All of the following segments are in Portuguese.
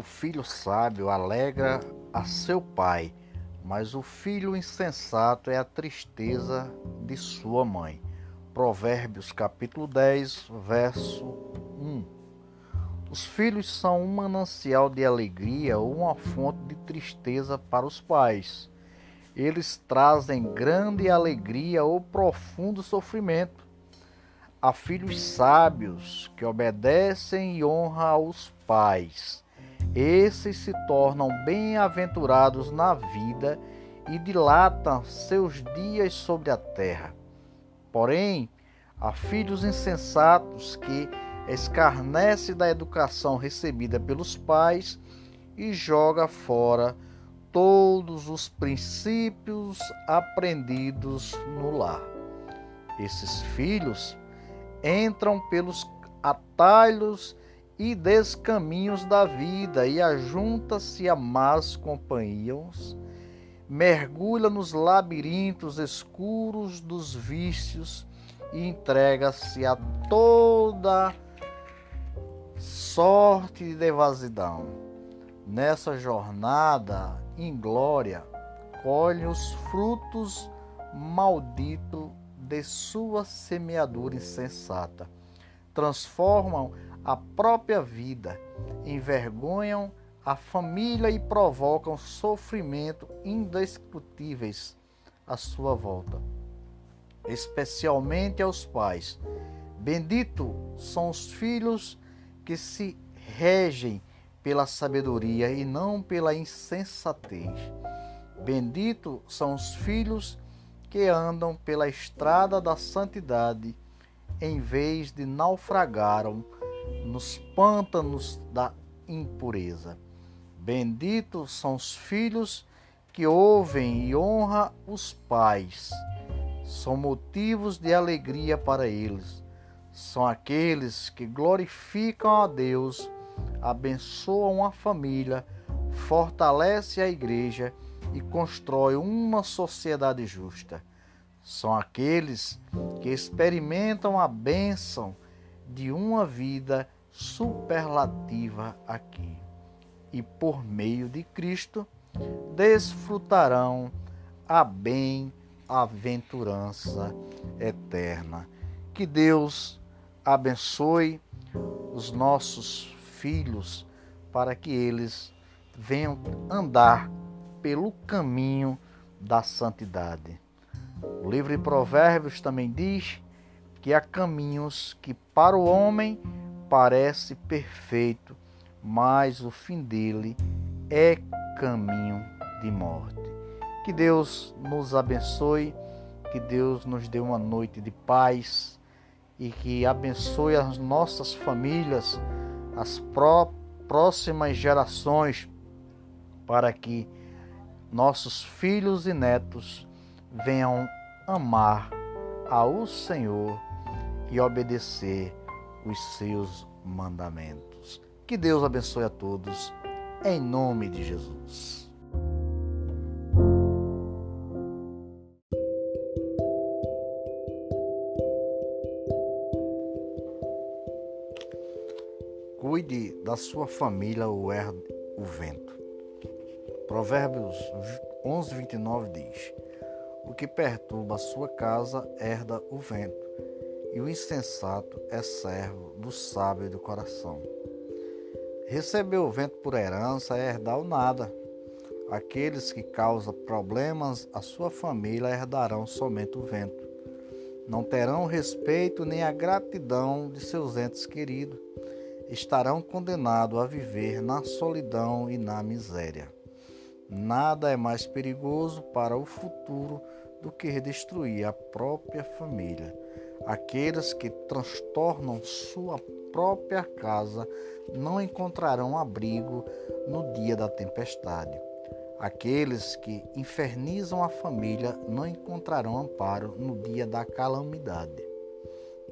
O filho sábio alegra a seu pai, mas o filho insensato é a tristeza de sua mãe. Provérbios capítulo 10, verso 1. Os filhos são um manancial de alegria ou uma fonte de tristeza para os pais. Eles trazem grande alegria ou profundo sofrimento. Há filhos sábios que obedecem e honram aos pais esses se tornam bem-aventurados na vida e dilatam seus dias sobre a terra. Porém, há filhos insensatos que escarnecem da educação recebida pelos pais e joga fora todos os princípios aprendidos no lar. Esses filhos entram pelos atalhos e descaminhos da vida e ajunta-se a más companhias, mergulha nos labirintos escuros dos vícios e entrega-se a toda sorte de devassidão. Nessa jornada inglória, colhe os frutos malditos de sua semeadura insensata. Transformam a própria vida, envergonham a família e provocam sofrimento indescritíveis à sua volta, especialmente aos pais. Bendito são os filhos que se regem pela sabedoria e não pela insensatez. Bendito são os filhos que andam pela estrada da santidade, em vez de naufragaram nos pântanos da impureza. Benditos são os filhos que ouvem e honram os pais. São motivos de alegria para eles. São aqueles que glorificam a Deus, abençoam a família, fortalecem a igreja e constroem uma sociedade justa. São aqueles que experimentam a bênção de uma vida superlativa aqui. E por meio de Cristo desfrutarão a bem-aventurança eterna. Que Deus abençoe os nossos filhos para que eles venham andar pelo caminho da santidade. O livro de Provérbios também diz que há caminhos que para o homem parece perfeito, mas o fim dele é caminho de morte. Que Deus nos abençoe, que Deus nos dê uma noite de paz e que abençoe as nossas famílias, as próximas gerações, para que nossos filhos e netos venham amar ao Senhor e obedecer os seus mandamentos. Que Deus abençoe a todos, em nome de Jesus. Cuide da sua família o, er, o vento. Provérbios 11, 29 diz: O que perturba a sua casa herda o vento e o insensato é servo do sábio do coração. Receber o vento por herança é herdar o nada. Aqueles que causam problemas à sua família herdarão somente o vento. Não terão respeito nem a gratidão de seus entes queridos. Estarão condenados a viver na solidão e na miséria. Nada é mais perigoso para o futuro do que destruir a própria família. Aqueles que transtornam sua própria casa não encontrarão abrigo no dia da tempestade. Aqueles que infernizam a família não encontrarão amparo no dia da calamidade.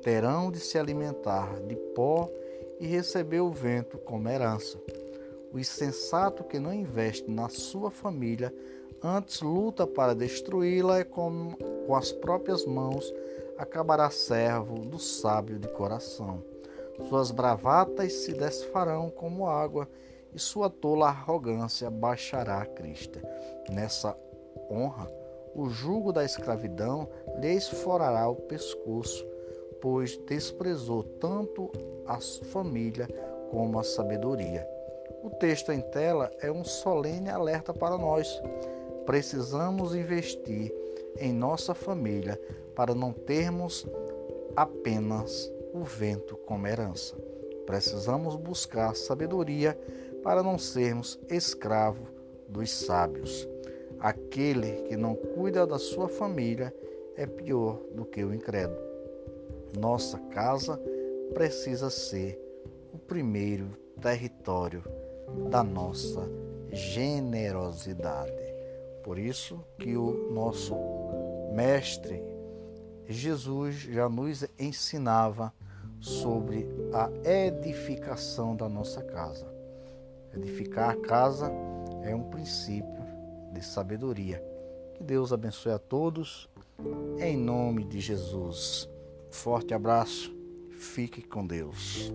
Terão de se alimentar de pó e receber o vento como herança. O insensato que não investe na sua família, antes luta para destruí-la é com, com as próprias mãos acabará servo do sábio de coração. Suas bravatas se desfarão como água e sua tola arrogância baixará a crista. Nessa honra, o jugo da escravidão lhe esforará o pescoço, pois desprezou tanto a família como a sabedoria. O texto em tela é um solene alerta para nós. Precisamos investir em nossa família para não termos apenas o vento como herança. Precisamos buscar sabedoria para não sermos escravos dos sábios. Aquele que não cuida da sua família é pior do que o incrédulo. Nossa casa precisa ser o primeiro território da nossa generosidade. Por isso que o nosso mestre Jesus já nos ensinava sobre a edificação da nossa casa. Edificar a casa é um princípio de sabedoria. Que Deus abençoe a todos. Em nome de Jesus. Forte abraço. Fique com Deus.